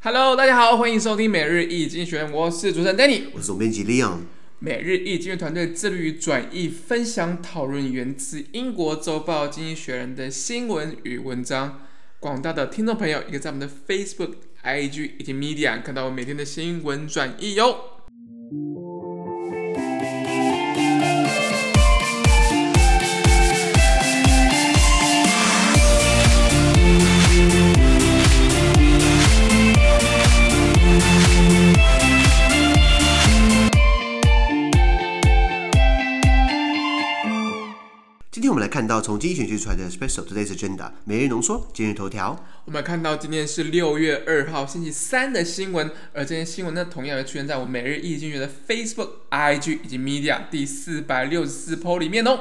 Hello，大家好，欢迎收听每日一经济学人，我是主持人 Danny，我是总编辑 Leon。每日一经济团队致力于转译、分享、讨论源自英国周报《经济学人》的新闻与文章。广大的听众朋友，也可以在我们的 Facebook、IG 以及 Media 看到我每天的新闻转译哟。看到从经济学人出来的 Special Today's Agenda 每日浓缩今日头条。我们看到今天是六月二号星期三的新闻，而这些新闻呢，同样也出现在我每日易经济学人的 Facebook、IG 以及 Media 第四百六十四 po 里面哦。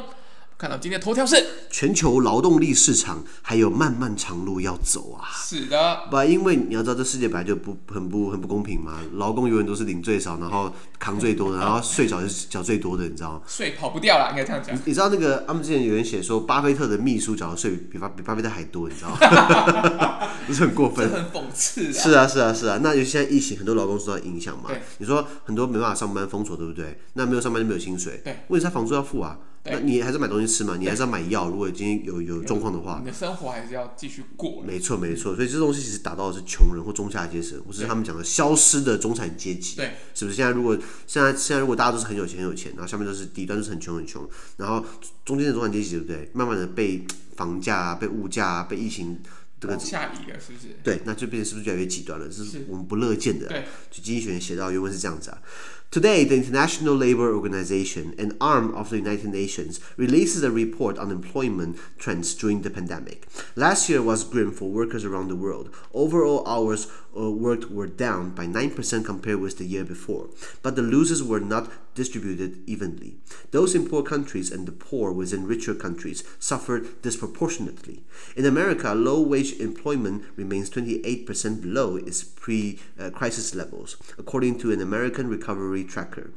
看到今天头条是全球劳动力市场还有漫漫长路要走啊！是的，不，因为你要知道这世界本来就不很不很不公平嘛，劳工永远都是领最少，然后扛最多的，然后税缴是缴最多的，你知道吗？税跑不掉了，应该这样讲。你，你知道那个他们之前有人写说，巴菲特的秘书缴的税比巴比巴菲特还多，你知道吗？不是很过分？很讽刺。是啊，是啊，是啊。那尤其现在疫情，很多劳工受到影响嘛。对。你说很多没办法上班，封锁，对不对？那没有上班就没有薪水。对。问题是他房租要付啊。那你还是买东西吃嘛？你还是要买药。如果今天有有状况的话，你的生活还是要继续过。没错没错，所以这东西其实打到的是穷人或中下阶层，或是他们讲的消失的中产阶级。对，是不是？现在如果现在现在如果大家都是很有钱很有钱，然后下面都是低端都是很穷很穷，然后中间的中产阶级对不对？慢慢的被房价啊、被物价啊、被疫情这个下移了，是不是？对，那就变成是不是越来越极端了？这是我们不乐见的。对，就经济学人写到原文是这样子啊。Today, the International Labour Organization, an arm of the United Nations, releases a report on employment trends during the pandemic. Last year was grim for workers around the world. Overall hours uh, worked were down by 9% compared with the year before, but the losses were not distributed evenly. Those in poor countries and the poor within richer countries suffered disproportionately. In America, low wage employment remains 28% below its pre crisis levels, according to an American recovery tracker.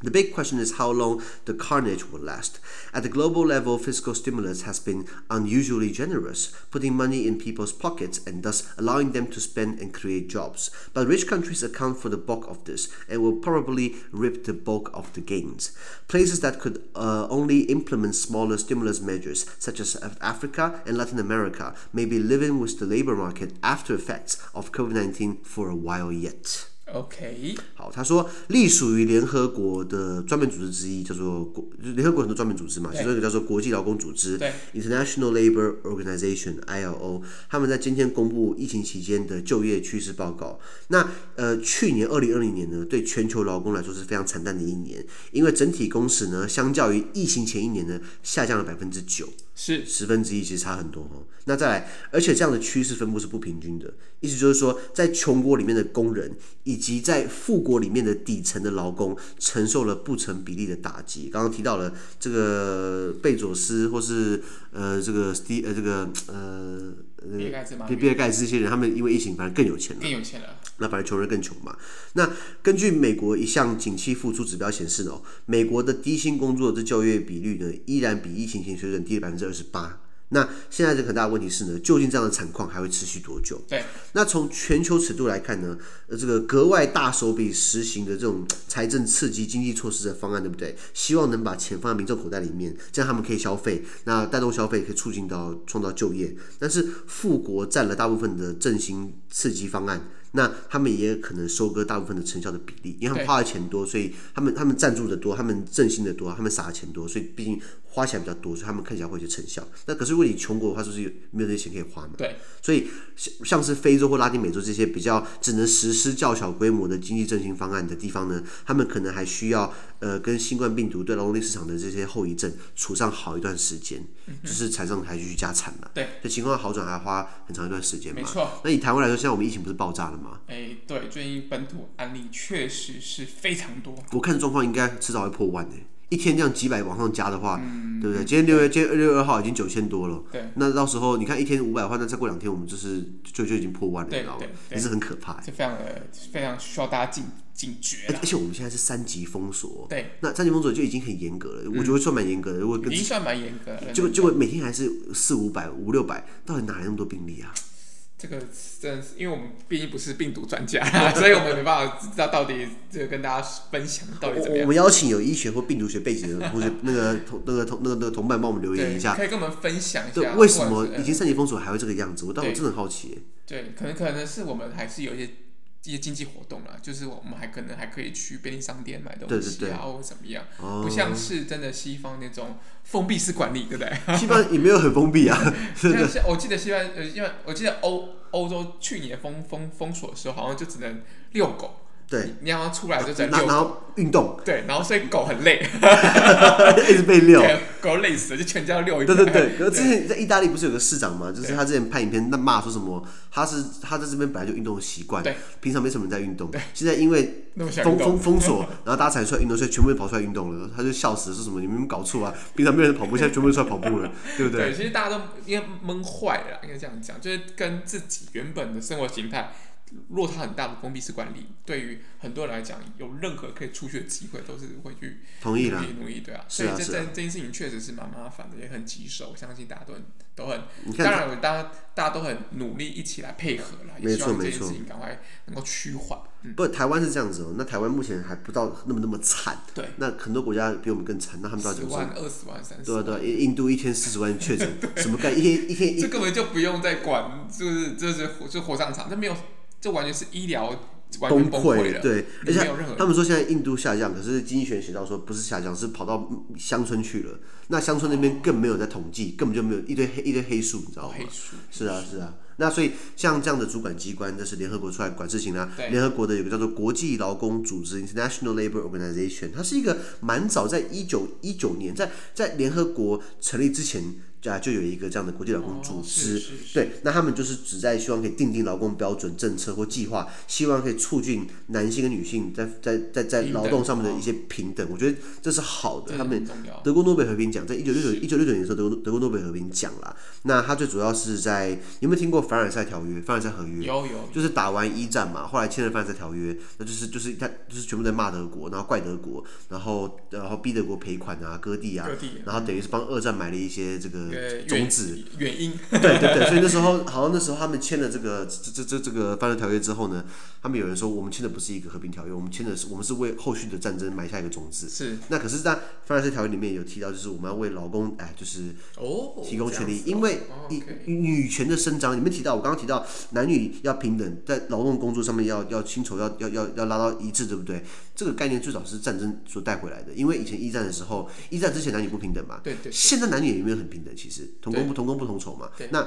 The big question is how long the carnage will last. At the global level, fiscal stimulus has been unusually generous, putting money in people's pockets and thus allowing them to spend and create jobs. But rich countries account for the bulk of this and will probably reap the bulk of the gains. Places that could uh, only implement smaller stimulus measures, such as Africa and Latin America, may be living with the labor market after effects of COVID 19 for a while yet. OK，好，他说隶属于联合国的专门组织之一，叫做国联合国很多专门组织嘛，其中一个叫做国际劳工组织，International Labour Organization（ILO），他们在今天公布疫情期间的就业趋势报告。那呃，去年二零二零年呢，对全球劳工来说是非常惨淡的一年，因为整体工时呢，相较于疫情前一年呢，下降了百分之九。是十分之一，其实差很多哦。那再来，而且这样的趋势分布是不平均的，意思就是说，在穷国里面的工人，以及在富国里面的底层的劳工，承受了不成比例的打击。刚刚提到了这个贝佐斯，或是呃这个 Steve 呃这个呃。比尔盖茨嘛，比比尔盖茨这些人，他们因为疫情反而更有钱了，更有钱了。那反而穷人更穷嘛。那根据美国一项景气复苏指标显示呢，美国的低薪工作的就业比率呢，依然比疫情前水准低了百分之二十八。那现在这个很大的问题是呢，究竟这样的惨况还会持续多久？对。那从全球尺度来看呢，呃，这个格外大手笔实行的这种财政刺激经济措施的方案，对不对？希望能把钱放在民众口袋里面，这样他们可以消费，那带动消费可以促进到创造就业。但是富国占了大部分的振兴刺激方案。那他们也可能收割大部分的成效的比例，因为他们花的钱多，所以他们他们赞助的多，他们振兴的多，他们撒的钱多，所以毕竟花钱比较多，所以他们看起来会有些成效。那可是如果你穷国的话，就是有没有这些钱可以花嘛？对，所以像像是非洲或拉丁美洲这些比较只能实施较小规模的经济振兴方案的地方呢，他们可能还需要呃跟新冠病毒对劳动力市场的这些后遗症处上好一段时间，嗯、就是产生还继续加产了。对，这情况好转还要花很长一段时间嘛。没错。那以台湾来说，现在我们疫情不是爆炸了吗？哎、欸，对，最近本土案例确实是非常多。我看状况应该迟早会破万诶，一天这样几百往上加的话，嗯、对不对？今天六月，今天二月二号已经九千多了。对。那到时候你看一天五百的话，那再过两天我们就是就就已经破万了，你知道吗？也是很可怕。是非常的非常需要大家警警觉。而且我们现在是三级封锁。对。那三级封锁就已经很严格了，嗯、我觉得算蛮严格的。如果跟已经算蛮严格了。结果结果每天还是四五百五六百，到底哪来那么多病例啊？这个真的是，因为我们毕竟不是病毒专家，所以我们没办法知道到底这个跟大家分享到底怎么样。我们邀请有医学或病毒学背景的同学，那个同那个同那个那个同伴帮我们留言一下，可以跟我们分享一下，为什么已经三级封锁还会这个样子？我但我真的很好奇。对，可能可能是我们还是有一些。一些经济活动啦，就是我们还可能还可以去便利商店买东西啊，对对对或者怎么样，哦、不像是真的西方那种封闭式管理，对不对？西方也没有很封闭啊。像我记得西方呃，因为我记得欧欧洲去年封封封锁的时候，好像就只能遛狗。对，你要出来就在遛，然后运动。对，然后所以狗很累，一直被遛，狗累死了，就全家遛一对对对，然后 之前在意大利不是有个市长嘛？就是他之前拍影片，那骂说什么？他是他在这边本来就运动的习惯，对，平常没什么人在运动，对，现在因为封封封锁，然后大家才出来运动，所以全部都跑出来运动了。他就笑死了，说什么你们搞错啊？平常没有人跑步，现在全部都出来跑步了，对不对？对，其实大家都应该闷坏了，应该这样讲，就是跟自己原本的生活形态。落差很大的封闭式管理，对于很多人来讲，有任何可以出去的机会，都是会去同意啦，努力，对啊。所以这这这件事情确实是蛮麻烦的，也很棘手。我相信大家都很都很，当然，大家大家都很努力一起来配合啦，也希望这件事情赶快能够趋缓。不，台湾是这样子哦。那台湾目前还不到那么那么惨。对。那很多国家比我们更惨，那他们到底十万、二十万、三十万。对对，印度一天四十万确诊，什么概念？一天一天，这根本就不用再管，就是就是就火葬场，这没有。这完全是医疗崩溃，对，而且他们说现在印度下降，可是经济学写到说不是下降，是跑到乡村去了。那乡村那边更没有在统计，根本就没有一堆黑一堆黑数，你知道吗？黑数。是啊，是啊。那所以像这样的主管机关，这是联合国出来管事情啦。联合国的有个叫做国际劳工组织 （International Labour Organization），它是一个蛮早，在一九一九年，在在联合国成立之前。啊，就有一个这样的国际劳工组织，对，那他们就是旨在希望可以定定劳工标准政策或计划，希望可以促进男性跟女性在在在在劳动上面的一些平等。我觉得这是好的。他们德国诺贝尔和平奖在一九六九一九六九年的时候，德国德国诺贝尔和平奖啦。那他最主要是在有没有听过凡尔赛条约？凡尔赛合约有有，就是打完一战嘛，后来签了凡尔赛条约，那就是就是他就是全部在骂德国，然后怪德国，然后然后逼德国赔款啊，割地啊，然后等于是帮二战买了一些这个。种子原因，对对对，所以那时候好像那时候他们签了这个这这这这个《凡尔赛条约》之后呢，他们有人说我们签的不是一个和平条约，我们签的是我们是为后续的战争埋下一个种子。是。那可是，在《凡尔赛条约》里面有提到，就是我们要为劳工哎，就是哦提供权利，因为女女权的伸张，你们提到我刚刚提到男女要平等，在劳动工作上面要要薪酬要要要要拉到一致，对不对？这个概念最早是战争所带回来的，因为以前一战的时候，一战之前男女不平等嘛。对对。现在男女也没有很平等，其实。同工不同工不同酬嘛？那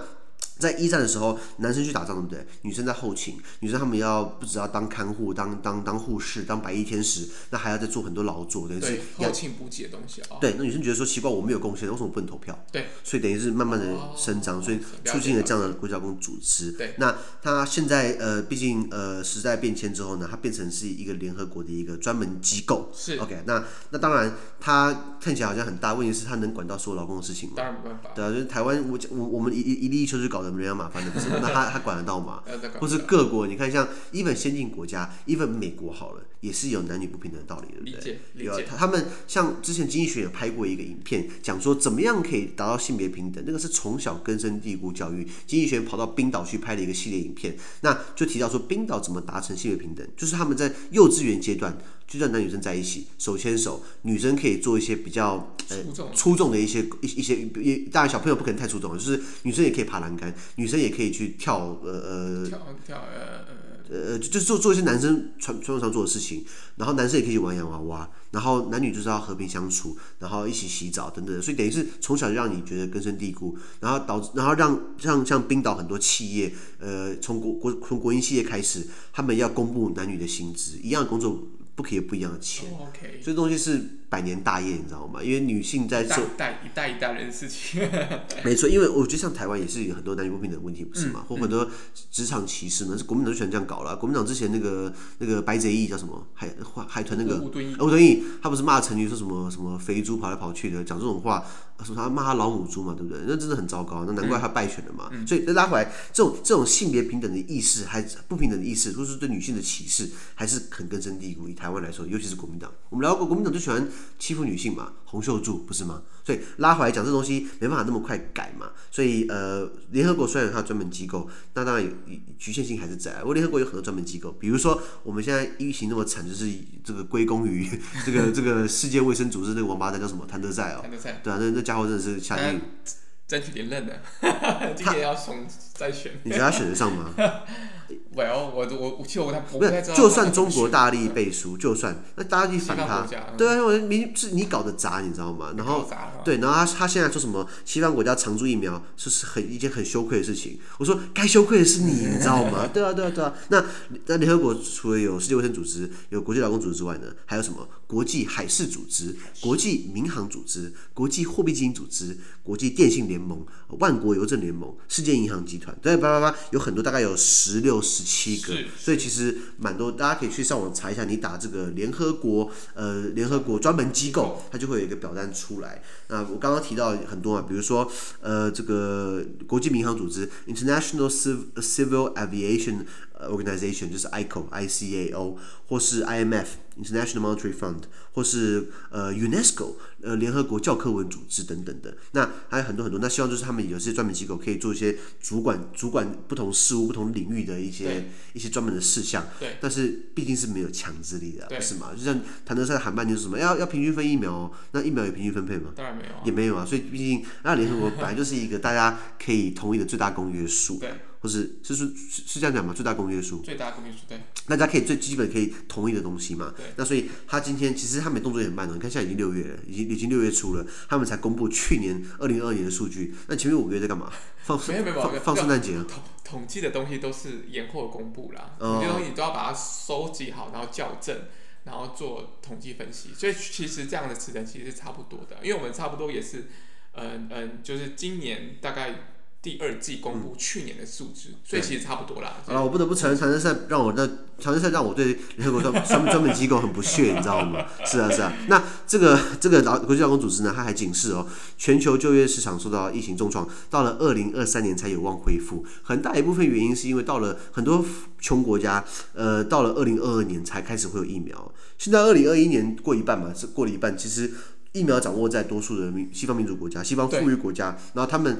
在一战的时候，男生去打仗对不对？女生在后勤，女生她们要不只要当看护、当当当护士、当白衣天使，那还要再做很多劳作，等于是后勤补给的东西啊。对，那女生觉得说奇怪，我没有贡献，为什么不能投票？对，所以等于是慢慢的生长，哦、所以促进了这样的国际劳工组织。对，那他现在呃，毕竟呃时代变迁之后呢，它变成是一个联合国的一个专门机构。是 OK，那那当然它看起来好像很大，问题是它能管到所有劳工的事情吗？当然没办法。对啊，就是台湾我我我们一一粒一球就搞得。人家麻烦的不是，那他他管得到吗？或是各国，你看像 even 先进国家，even 美国好了，也是有男女不平等的道理，对不对？理解。他们像之前经济学也拍过一个影片，讲说怎么样可以达到性别平等，那个是从小根深蒂固教育。经济学跑到冰岛去拍了一个系列影片，那就提到说冰岛怎么达成性别平等，就是他们在幼稚园阶段。就让男女生在一起手牵手，女生可以做一些比较呃出众的一些一一些也，当然小朋友不可能太出众，就是女生也可以爬栏杆，女生也可以去跳呃呃跳跳呃呃就是做做一些男生传传统上做的事情，然后男生也可以去玩洋娃娃，然后男女就是要和平相处，然后一起洗澡等等，所以等于是从小就让你觉得根深蒂固，然后导致然后让像像冰岛很多企业呃从国国从国营企业开始，他们要公布男女的薪资，一样的工作。不可以有不一样的钱，oh. 所以东西是百年大业，你知道吗？因为女性在做一代一代一代人的事情，没错。因为我觉得像台湾也是有很多男女不平等的问题，不是吗？嗯、或很多职场歧视呢，是国民党就喜欢这样搞了。国民党之前那个那个白贼义叫什么海海豚那个吴敦义，吴敦义他不是骂陈菊说什么什么肥猪跑来跑去的，讲这种话，说他骂他老母猪嘛，对不对？那真的很糟糕，那难怪他败选了嘛。嗯、所以再拉回来，这种这种性别平等的意识，还不平等的意识，或是对女性的歧视，还是很根深蒂固。以台湾来说，尤其是国民党，我们聊过国民党最喜欢欺负女性嘛，洪秀柱不是吗？所以拉回来讲，这东西没办法那么快改嘛。所以呃，联合国虽然有它专门机构，那当然有局限性还是在。不过联合国有很多专门机构，比如说我们现在疫情那么惨，就是这个归功于 这个这个世界卫生组织那个王八蛋叫什么谭德赛哦，谭德赛对啊，那那家伙真的是下地狱。争取连任的，今年要重再选，你觉得他选得上吗 ？Well，我我我其实我他不是，就算中国大力背书，就算那大力反他，对啊，因为明是你搞的砸，你知道吗？然后对，然后他他现在说什么西方国家常驻疫苗，是是很一件很羞愧的事情。我说该羞愧的是你，你知道吗？对啊，对啊，对啊。那那联合国除了有世界卫生组织、有国际劳工组织之外呢，还有什么？国际海事组织、国际民航组织、国际货币基金组织、国际电信联盟、万国邮政联盟、世界银行集团，对，叭叭叭，有很多，大概有十六、十七个，所以其实蛮多，大家可以去上网查一下，你打这个联合国，呃，联合国专门机构，它就会有一个表单出来。那我刚刚提到很多啊，比如说，呃，这个国际民航组织 （International Civil Aviation Organization） 就是 ICAO，ICAO，或是 IMF。International Monetary Fund，或是呃 UNESCO，呃联合国教科文组织等等的，那还有很多很多。那希望就是他们有些专门机构可以做一些主管主管不同事务、不同领域的一些一些专门的事项。对。但是毕竟是没有强制力的，不是吗？就像谭德塞喊半天是什么要要平均分疫苗哦，那疫苗有平均分配吗？当然没有，也没有啊。所以毕竟那联合国本来就是一个大家可以同意的最大公约数。对。或是是是是这样讲嘛？最大公约数。最大公约数对。大家可以最基本可以同意的东西嘛？对。那所以他今天其实他们动作也很慢的，你看现在已经六月了，已经已经六月初了，他们才公布去年二零二二年的数据。那前面五个月在干嘛？放没有没有放放圣诞节了。统统计的东西都是延后公布啦，这些东西你都要把它收集好，然后校正，然后做统计分析。所以其实这样的时程其实是差不多的，因为我们差不多也是，嗯嗯，就是今年大概。第二季公布去年的数字，嗯，所以其实差不多啦。好了，我不得不承认，谭德塞让我的谭德塞让我对联合国 专专专门机构很不屑，你知道吗？是啊，是啊。那这个这个劳国际劳工组织呢，它还警示哦，全球就业市场受到疫情重创，到了二零二三年才有望恢复。很大一部分原因是因为到了很多穷国家，呃，到了二零二二年才开始会有疫苗。现在二零二一年过一半嘛，是过了一半。其实疫苗掌握在多数的民西方民主国家、西方富裕国家，然后他们。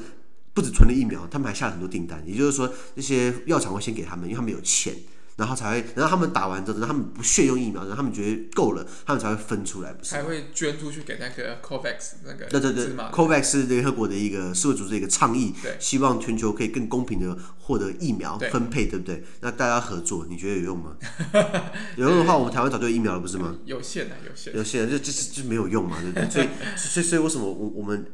不止存了疫苗，他们还下了很多订单。也就是说，那些药厂会先给他们，因为他们有钱，然后才会，然后他们打完之后，他们不屑用疫苗，然后他们觉得够了，他们才会分出来，不是？还会捐出去给那个 COVAX 那个。对对对，COVAX 是联合国的一个世卫组织的一个倡议，希望全球可以更公平的获得疫苗分配，对，对不对？那大家合作，你觉得有用吗？有用的话，我们台湾早就有疫苗了，不是吗？有限的，有限，有限，就就就没有用嘛，对不对？所以，所以，所以为什么我我们？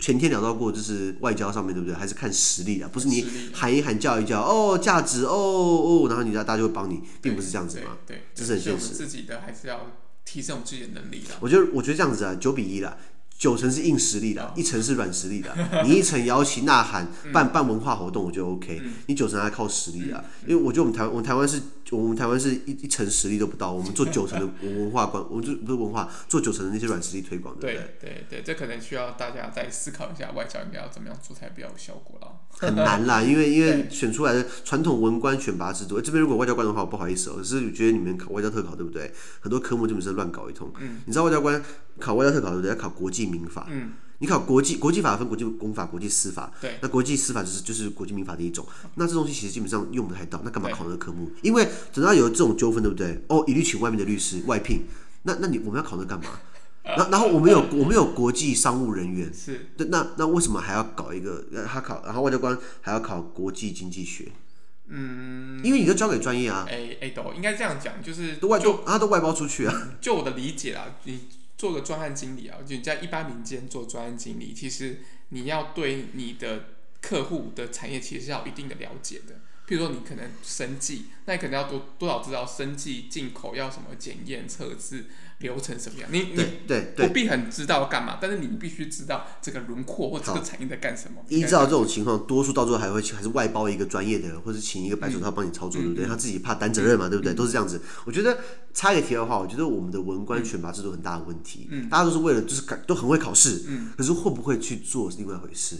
前天聊到过，就是外交上面对不对？还是看实力的，不是你喊一喊叫一叫哦，价值哦哦，然后你家大家就会帮你，并不是这样子嘛。对，这是很现实。自己的还是要提升我们自己的能力的。我觉得，我觉得这样子啊，九比一啦。九成是硬实力的，一成是软实力的。你一成摇旗呐喊，办办文化活动，我觉得 OK。你九成还靠实力啊，因为我觉得我们台湾，我们台湾是，我们台湾是一一成实力都不到，我们做九成的 文化关，我们就不是文化，做九成的那些软实力推广，对不对？对对，这可能需要大家再思考一下，外交应该要怎么样做才比较有效果了。很难啦，因为因为选出来的传统文官选拔制度，这边如果外交官的话，我不好意思哦，只是觉得你们考外交特考对不对？很多科目基本上乱搞一通。你知道外交官考外交特考对不对？要考国际民法。嗯你考国际国际法分国际公法、国际司法，对，那国际司法就是就是国际民法的一种。那这东西其实基本上用不太到，那干嘛考那个科目？因为等到有这种纠纷，对不对？哦，一律请外面的律师外聘。那那你我们要考那干嘛？然然后我们有我们有国际商务人员，是，那那为什么还要搞一个？他考，然后外交官还要考国际经济学。嗯，因为你都交给专业啊。哎哎，都应该这样讲，就是都外就，他都外包出去啊。就我的理解啊，你。做个专案经理啊，就你在一般民间做专案经理，其实你要对你的客户的产业其实是要有一定的了解的。譬如说你可能生计，那你可能要多多少知道生计进口要什么检验测试流程什么样。你你对不必很知道干嘛，但是你必须知道这个轮廓或这个产业在干什么。依照这种情况，多数到最后还会还是外包一个专业的，或者请一个白手套帮你操作，对不对？他自己怕担责任嘛，对不对？都是这样子。我觉得插一个题的话，我觉得我们的文官选拔制度很大的问题。嗯大家都是为了就是都很会考试，嗯可是会不会去做是另外一回事。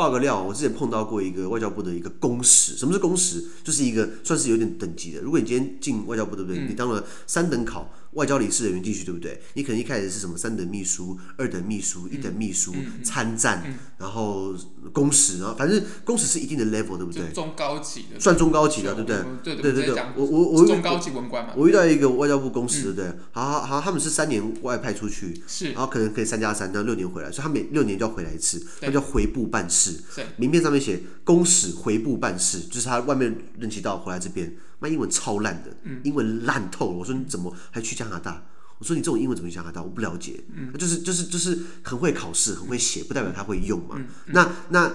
爆个料，我之前碰到过一个外交部的一个公使。什么是公使？就是一个算是有点等级的。如果你今天进外交部，对不对？你当了三等考，外交理事人员进去，对不对？你可能一开始是什么三等秘书、二等秘书、一等秘书、参赞，然后公使，然后反正公使是一定的 level，对不对？中高级的，算中高级的，对不对？对对对，我我我中高级文官嘛。我遇到一个外交部公使，对不对？好好好，他们是三年外派出去，是，然后可能可以三加三，到六年回来，所以他每六年就要回来一次，那叫回部办事。名片上面写公使回部办事，就是他外面任期到回来这边。那英文超烂的，英文烂透了。我说你怎么还去加拿大？我说你这种英文怎么去加拿大？我不了解。嗯，就是就是就是很会考试，很会写，不代表他会用嘛。那那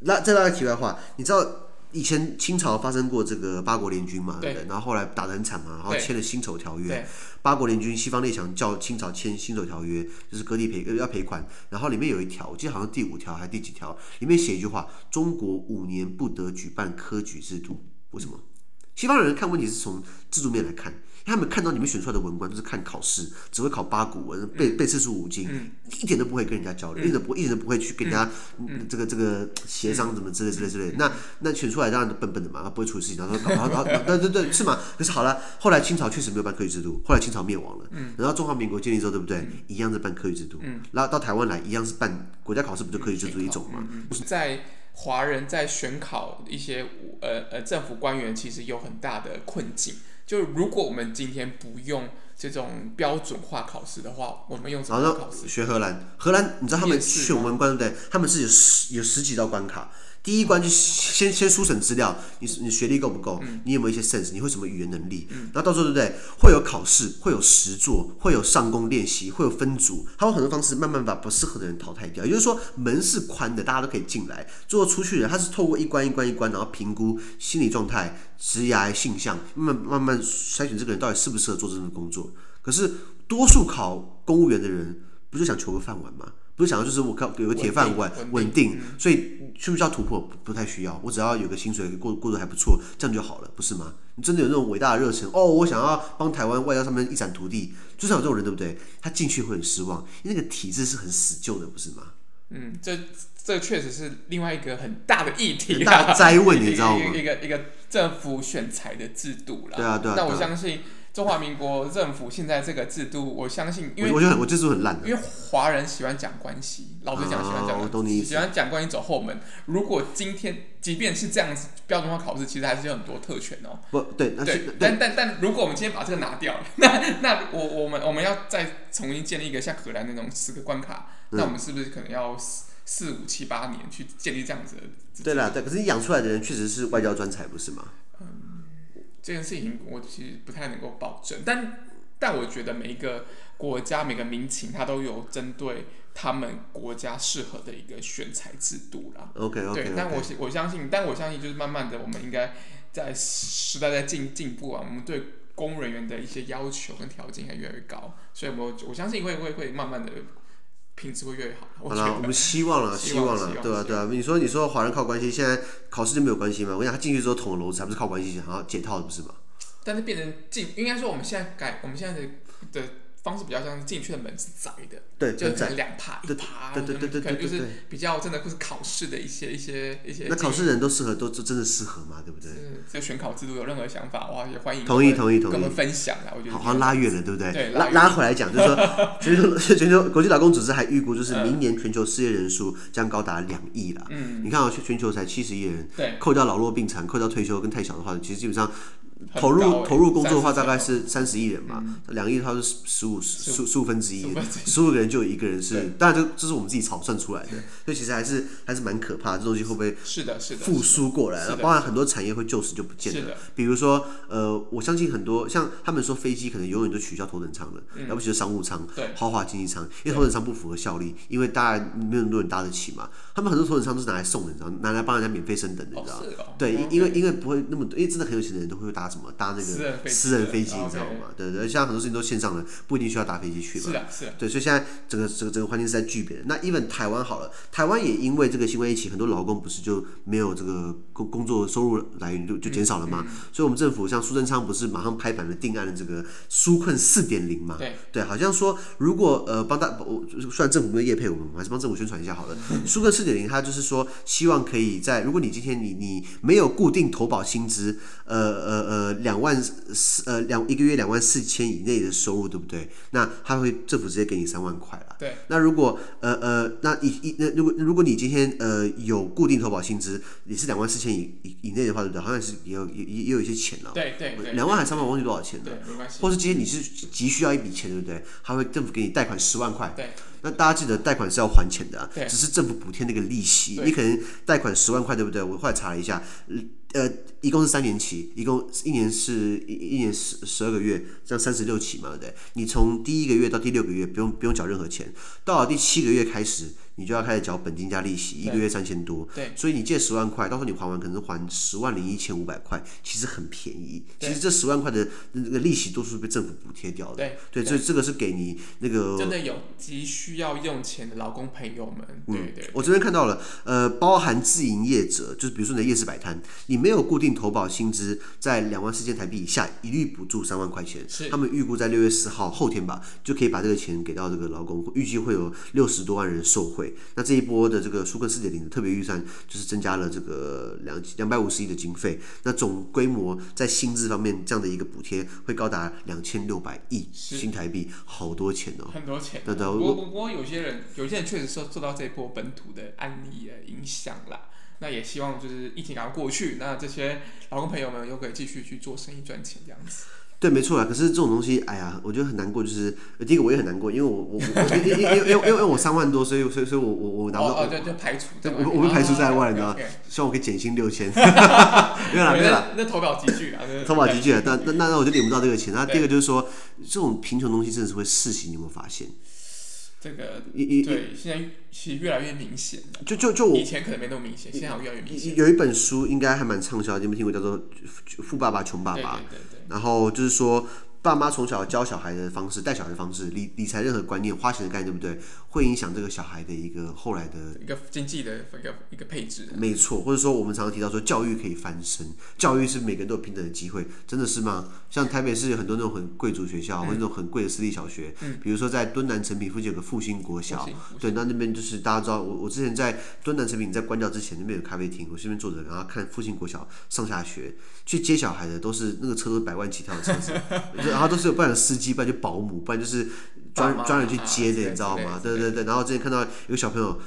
那再拉个题外话，你知道以前清朝发生过这个八国联军嘛？对。然后后来打得很惨嘛，然后签了辛丑条约。八国联军，西方列强叫清朝签辛丑条约，就是割地赔要赔款。然后里面有一条，我记得好像第五条还是第几条，里面写一句话：中国五年不得举办科举制度。为什么？西方人看问题是从制度面来看，因为他们看到你们选出来的文官都是看考试，只会考八股文、背背四书五经，嗯、一点都不会跟人家交流，嗯、一点都不一点都不会去跟人家、嗯、这个这个协商什么之类之类之类。那那选出来当然笨笨的嘛，他不会处理事情，然后然后然后对对对是嘛？可是好了，后来清朝确实没有办科举制度，后来清朝灭亡了，嗯、然后中华民国建立之后，对不对？嗯、一样是办科举制度，嗯、然后到台湾来一样是办国家考试，不就科举制度一种吗？在。华人在选考一些呃呃政府官员，其实有很大的困境。就如果我们今天不用这种标准化考试的话，我们用什么考试？学荷兰，荷兰你知道他们选文官对不对？他们是有十有十几道关卡。第一关就先先书审资料，你你学历够不够？你有没有一些 sense？你会什么语言能力？然后到时候对不对？会有考试，会有实作，会有上工练习，会有分组，还有很多方式慢慢把不适合的人淘汰掉。也就是说门是宽的，大家都可以进来。最后出去的人，他是透过一关一关一关，然后评估心理状态、职业性向，慢慢慢筛选这个人到底适不适合做这份工作。可是多数考公务员的人，不就想求个饭碗吗？不是想要就是我靠有个铁饭碗稳定，所以需不需要突破？不太需要，我只要有个薪水过过得还不错，这样就好了，不是吗？你真的有那种伟大的热忱哦，我想要帮台湾外交上面一展图地，就是有这种人，对不对？他进去会很失望，因为那个体制是很死旧的，不是吗？嗯，这这确实是另外一个很大的议题，很大的灾问，你知道吗？一 个一个，政府选才的制度啦。对啊，对啊。那我相信。中华民国政府现在这个制度，我相信，因为我觉得我制度很烂。因为华人喜欢讲关系，老实讲喜欢讲关系，喜欢讲关系走后门。如果今天即便是这样子标准化考试，其实还是有很多特权哦。不对，对，但但但如果我们今天把这个拿掉 了，那那我我们我们要再重新建立一个像荷兰那种十个关卡，那我们是不是可能要四四五七八年去建立这样子的？对啦，对，可是你养出来的人确实是外交专才，不是吗？这件事情我其实不太能够保证，但但我觉得每一个国家每个民情，它都有针对他们国家适合的一个选材制度啦。OK OK, okay. 对，但我我相信，但我相信就是慢慢的，我们应该在时代在进进步啊，我们对公务人员的一些要求跟条件也越来越高，所以我我相信会会会慢慢的。品质会越好。好了，我们希望了，希望了，对啊，对啊。你说，你说华人靠关系，现在考试就没有关系吗？我想他进去之后捅了娄子，还不是靠关系，然后解套的，不是吗？但是变成进，应该说我们现在改，我们现在的的。方式比较像是进去的门是窄的，对，就可能两排一排，对对对对，对就是比较真的会是考试的一些一些一些。那考试人都适合，都真的适合吗？对不对？这选考制度有任何想法，哇，也欢迎同意同意同意，跟我们分享啊！我觉得好像拉远了，对不对？对，拉拉回来讲，就是说 全球全球国际劳工组织还预估，就是明年全球失业人数将高达两亿了。嗯，你看啊，全球才七十亿人，对，扣掉老弱病残，扣掉退休跟太小的话，其实基本上。投入投入工作的话，大概是三十亿人嘛，两亿的话是十五十十五。分之一，十五个人就有一个人是，当然这这是我们自己草算出来的，所以其实还是还是蛮可怕的，这东西会不会是的是的复苏过来？包含很多产业会就此就不见了，比如说呃，我相信很多像他们说飞机可能永远都取消头等舱了，要不就是商务舱、豪华经济舱，因为头等舱不符合效率，因为大家没有那么多人搭得起嘛，他们很多头等舱都是拿来送的，你知道，拿来帮人家免费升等的，你知道，对，因因为因为不会那么多，因为真的很有钱的人都会搭。什么搭那个私人飞机，你知道吗？对对，现在很多事情都线上了，不一定需要搭飞机去嘛。是的，是的。对，所以现在整个整个整个环境是在巨变。那 even 台湾好了，台湾也因为这个新冠疫情，很多劳工不是就没有这个工工作收入来源就就减少了吗？所以我们政府像苏贞昌不是马上拍板了定案的这个纾困四点零嘛？对对，好像说如果呃帮大我虽然政府没有业配我们，还是帮政府宣传一下好了。纾困四点零，它就是说希望可以在如果你今天你你没有固定投保薪资，呃呃呃。呃两万四呃两一个月两万四千以内的收入，对不对？那他会政府直接给你三万块了。对。那如果呃呃那一一那如果如果你今天呃有固定投保薪资，也是两万四千以以以内的话，对不对？好像是也有也也有一些钱了。对对对。两万还是三万，我忘记多少钱了。对，没关系。或是今天你是急需要一笔钱，对不对？他会政府给你贷款十万块。对。那大家记得贷款是要还钱的啊，只是政府补贴那个利息。你可能贷款十万块，对不对？我后来查了一下，呃，一共是三年期，一共一年是一一年十十二个月，这样三十六期嘛，对不对？你从第一个月到第六个月不用不用缴任何钱，到了第七个月开始。你就要开始缴本金加利息，一个月三千多。对，所以你借十万块，到时候你还完可能还十万零一千五百块，其实很便宜。其实这十万块的那个利息都是被政府补贴掉的。对，对，这这个是给你那个真的有急需要用钱的劳工朋友们。对对，对。我这边看到了，呃，包含自营业者，就是比如说你的夜市摆摊，你没有固定投保薪资在两万四千台币以下，一律补助三万块钱。是。他们预估在六月四号后天吧，就可以把这个钱给到这个劳工，预计会有六十多万人受惠。那这一波的这个舒克四点零的特别预算，就是增加了这个两两百五十亿的经费。那总规模在薪资方面，这样的一个补贴会高达两千六百亿新台币，好多钱哦，很多钱。对对，不过不过有些人有些人确实受受到这一波本土的案例的影响啦。那也希望就是疫情赶快过去，那这些劳工朋友们又可以继续去做生意赚钱这样子。对，没错啊。可是这种东西，哎呀，我觉得很难过。就是第一个，我也很难过，因为我我我因因因因因因为我三万多，所以所以所以我我我拿不到。哦，对对，排除。对，我我被排除在外，你知道吗？希望我可以减薪六千。没有啦，没有啦。那投保集聚啊，投保集聚啊，那那那我就领不到这个钱。那第二个就是说，这种贫穷东西真的是会世袭，你有没有发现？这个对，现在其实越来越明显。就就就我以前可能没那么明显，现在越来越明显。有一本书应该还蛮畅销，你有没有听过？叫做《富爸爸穷爸爸》。对对对。然后就是说。爸妈从小教小孩的方式，带小孩的方式，理理财任何观念、花钱的概念，对不对？会影响这个小孩的一个后来的一个经济的一个一个配置。没错，或者说我们常常提到说，教育可以翻身，教育是每个人都有平等的机会，真的是吗？像台北市有很多那种很贵族学校，嗯、或者那种很贵的私立小学，嗯、比如说在敦南成品附近有个复兴国小，对，那那边就是大家知道，我我之前在敦南成品在关掉之前，那边有咖啡厅，我这边坐着，然后看复兴国小上下学，去接小孩的都是那个车都是百万起跳的车子。然后都是有不然司机，不然就保姆，不然就是专专人去接的，你知道吗？对对对。然后之前看到有个小朋友，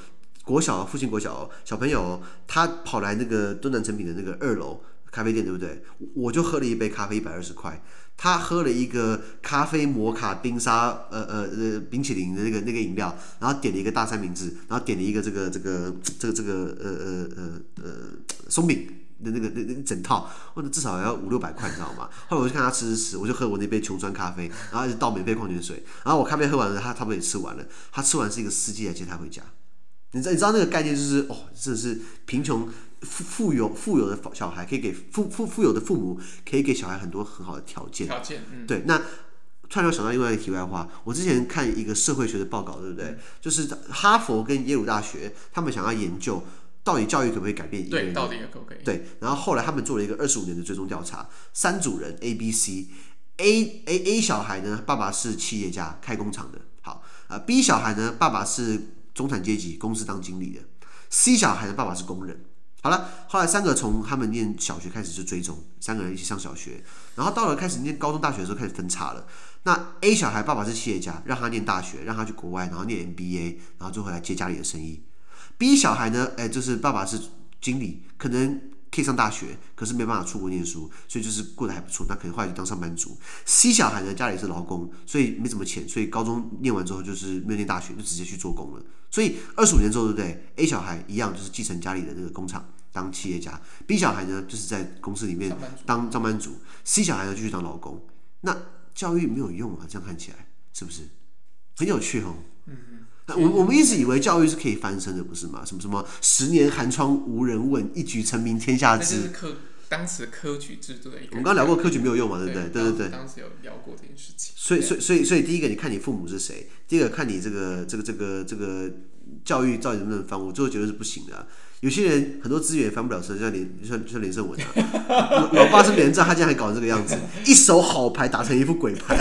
国小附近国小小朋友，他跑来那个敦南成品的那个二楼咖啡店，对不对？我就喝了一杯咖啡，一百二十块。他喝了一个咖啡摩卡冰沙，呃呃呃冰淇淋的那个那个饮料，然后点了一个大三明治，然后点了一个这个这个这个这个呃呃呃呃松饼。的那个那那一整套，或者至少要五六百块，你知道吗？后来我就看他吃吃吃，我就喝我那杯穷酸咖啡，然后一直倒免费矿泉水，然后我咖啡喝完了，他差不多也吃完了。他吃完是一个司机来接他回家，你知道你知道那个概念就是哦，真的是贫穷富富有富有的小孩可以给富富富有的父母可以给小孩很多很好的条件。条件，嗯，对。那突然又想到另外一个题外话，我之前看一个社会学的报告，对不对？就是哈佛跟耶鲁大学他们想要研究。到底教育可不可以改变一个人？对，到底可不可以？对，然后后来他们做了一个二十五年的追踪调查，三组人 A、B、C，A A A 小孩呢，爸爸是企业家，开工厂的，好啊。B 小孩呢，爸爸是中产阶级，公司当经理的。C 小孩的爸爸是工人。好了，后来三个从他们念小学开始就追踪，三个人一起上小学，然后到了开始念高中、大学的时候开始分叉了。那 A 小孩爸爸是企业家，让他念大学，让他去国外，然后念 MBA，然后最后来接家里的生意。B 小孩呢，哎，就是爸爸是经理，可能可以上大学，可是没办法出国念书，所以就是过得还不错。那可能后来就当上班族。C 小孩呢，家里是劳工，所以没什么钱，所以高中念完之后就是没有念大学，就直接去做工了。所以二十五年之后，对不对？A 小孩一样就是继承家里的那个工厂当企业家，B 小孩呢就是在公司里面当上班族，C 小孩呢继续当劳工。那教育没有用啊，这样看起来是不是很有趣哦？我我们一直以为教育是可以翻身的，不是吗？什么什么十年寒窗无人问，一举成名天下知。科当时科举制度的一个。我们刚刚聊过科举没有用嘛，对不对？对对对。当时有聊过这件事情。所以所以所以所以第一个，你看你父母是谁？第二个，看你这个这个这个这个教育到底能不能翻？我最后觉得是不行的啊。有些人很多资源翻不了身，像连像像连胜文啊，老爸是连战，他竟然还搞成这个样子，一手好牌打成一副鬼牌。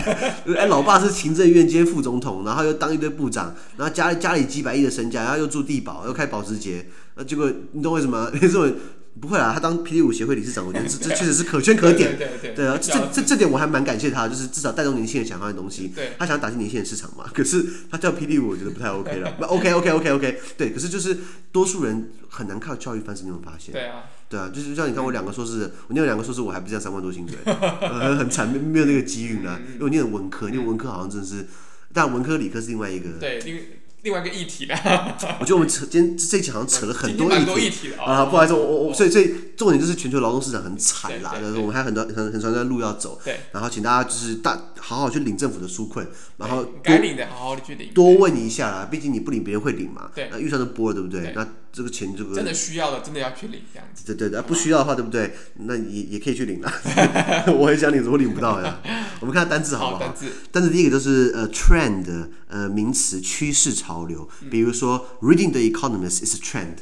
哎，老爸是行政院兼副总统，然后又当一堆部长，然后家里家里几百亿的身家，然后又住地堡，又开保时捷，那结果你懂为什么？连胜文不会啊，他当霹雳舞协会理事长，我觉得这 这确实是可圈可点。对对对，对啊，这这这点我还蛮感谢他，就是至少带动年轻人想要的东西。对，他想要打进年轻人市场嘛。可是他叫霹雳舞，我觉得不太 OK 了。OK OK OK OK，对，可是就是多数人很难靠教育翻身，你有没有发现？对啊，对啊，就是像你看我两个硕士，我念了两个硕士，我还不是这样三万多薪水，呃、很惨，没有那个机遇啊。因为我念文科，念文科好像真的是，但文科理科是另外一个。对，另外一个议题的，我觉得我们扯今天这一期好像扯了很多议题，啊，不好意思，我我我，所以所以重点就是全球劳动市场很惨啦，就是我们还有很多很很长一段路要走，对，然后请大家就是大好好去领政府的纾困，然后该领的好好的去领，多问一下啦，毕竟你不领别人会领嘛，对，那预算都拨了，对不对？那这个钱这个真的需要的真的要去领这样子，对对对，不需要的话对不对？那也也可以去领啦，我很想领，怎么领不到呀？我们看下单字好不好？单字，单字第一个就是呃 trend，呃名词趋势潮流，比如说 reading the Economist is a trend，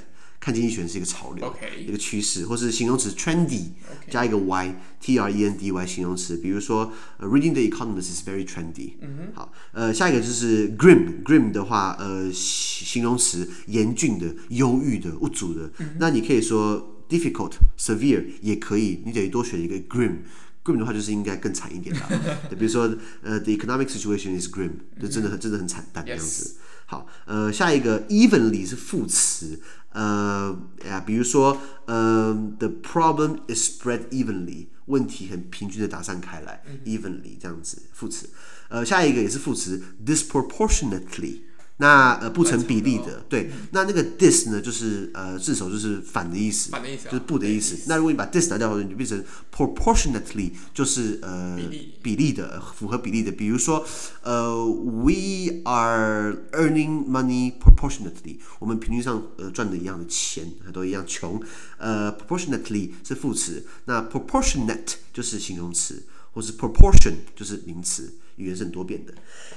看经济学是一个潮流，一个趋势，或是形容词 trendy 加一个 y，t r e n d y 形容词，比如说 reading the Economist is very trendy。好，呃下一个就是 grim，grim 的话呃形容词严峻的、忧郁的、无助的，那你可以说 difficult、severe 也可以，你等于多选一个 grim。grim 的话就是应该更惨一点啦，比如说呃，the economic situation is grim，就真的很真的很惨淡这样子。好，呃，下一个 evenly 是副词，呃呀，比如说呃，the problem is spread evenly，问题很平均的打散开来，evenly 这样子副词。呃，下一个也是副词 disproportionately。那呃不成比例的，对，那那个 dis 呢，就是呃字首就是反的意思，反的意思，就是不的意思。那如果你把 dis 拿掉你就变成 proportionately，就是呃比例比例的，符合比例的。比如说呃，we are earning money proportionately，我们平均上呃赚的一样的钱，都一样穷。呃，proportionately 是副词，那 proportionate 就是形容词，或是 proportion 就是名词。语言是很多变的。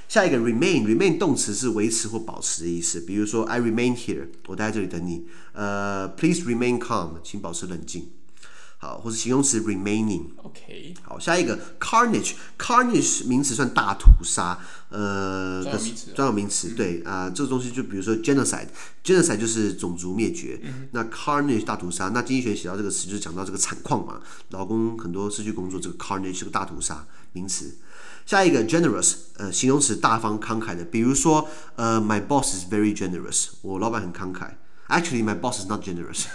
下一个 remain，remain 动词是维持或保持的意思。比如说，I remain here，我待在这里等你。呃，Please remain calm，请保持冷静。好，或是形容词 remaining。OK。好，下一个 carnage，carnage 名词算大屠杀。呃，专有名词。专有名词，对啊、呃，这个东西就比如说 genocide，genocide 就是种族灭绝。嗯、那 carnage 大屠杀，那经济学写到这个词就是讲到这个惨况嘛，劳工很多失去工作，这个 carnage 是个大屠杀名词。下一个 generous，呃，形容词大方慷慨的，比如说，呃，my boss is very generous，我老板很慷慨。Actually, my boss is not generous，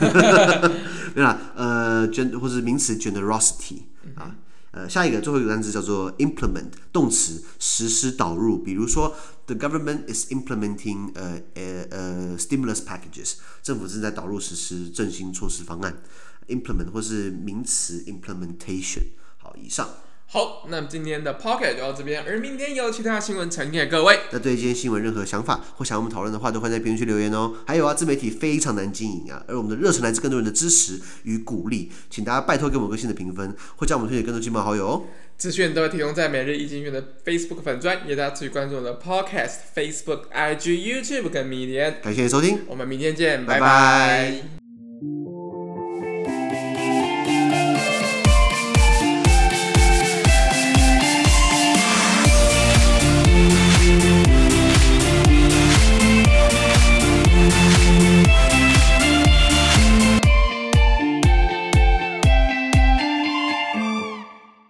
对啦？呃，gen 或是名词 generosity 啊，呃，下一个最后一个单词叫做 implement，动词实施导入，比如说，the government is implementing 呃呃呃 stimulus packages，政府正在导入实施振兴措施方案，implement 或是名词 implementation。好，以上。好，那么今天的 Pocket 就到这边，而明天有其他新闻呈现给各位。那对今天新闻任何想法或想我们讨论的话，都欢迎在评论区留言哦。还有啊，自媒体非常难经营啊，而我们的热忱来自更多人的支持与鼓励，请大家拜托给我们个新的评分，或将我们推荐更多亲朋好友哦。资讯都会提供在每日易经院的 Facebook 粉专，也大家继续关注我们的 Podcast、Facebook、IG、YouTube 跟 Medium。感谢收听，我们明天见，拜拜。拜拜。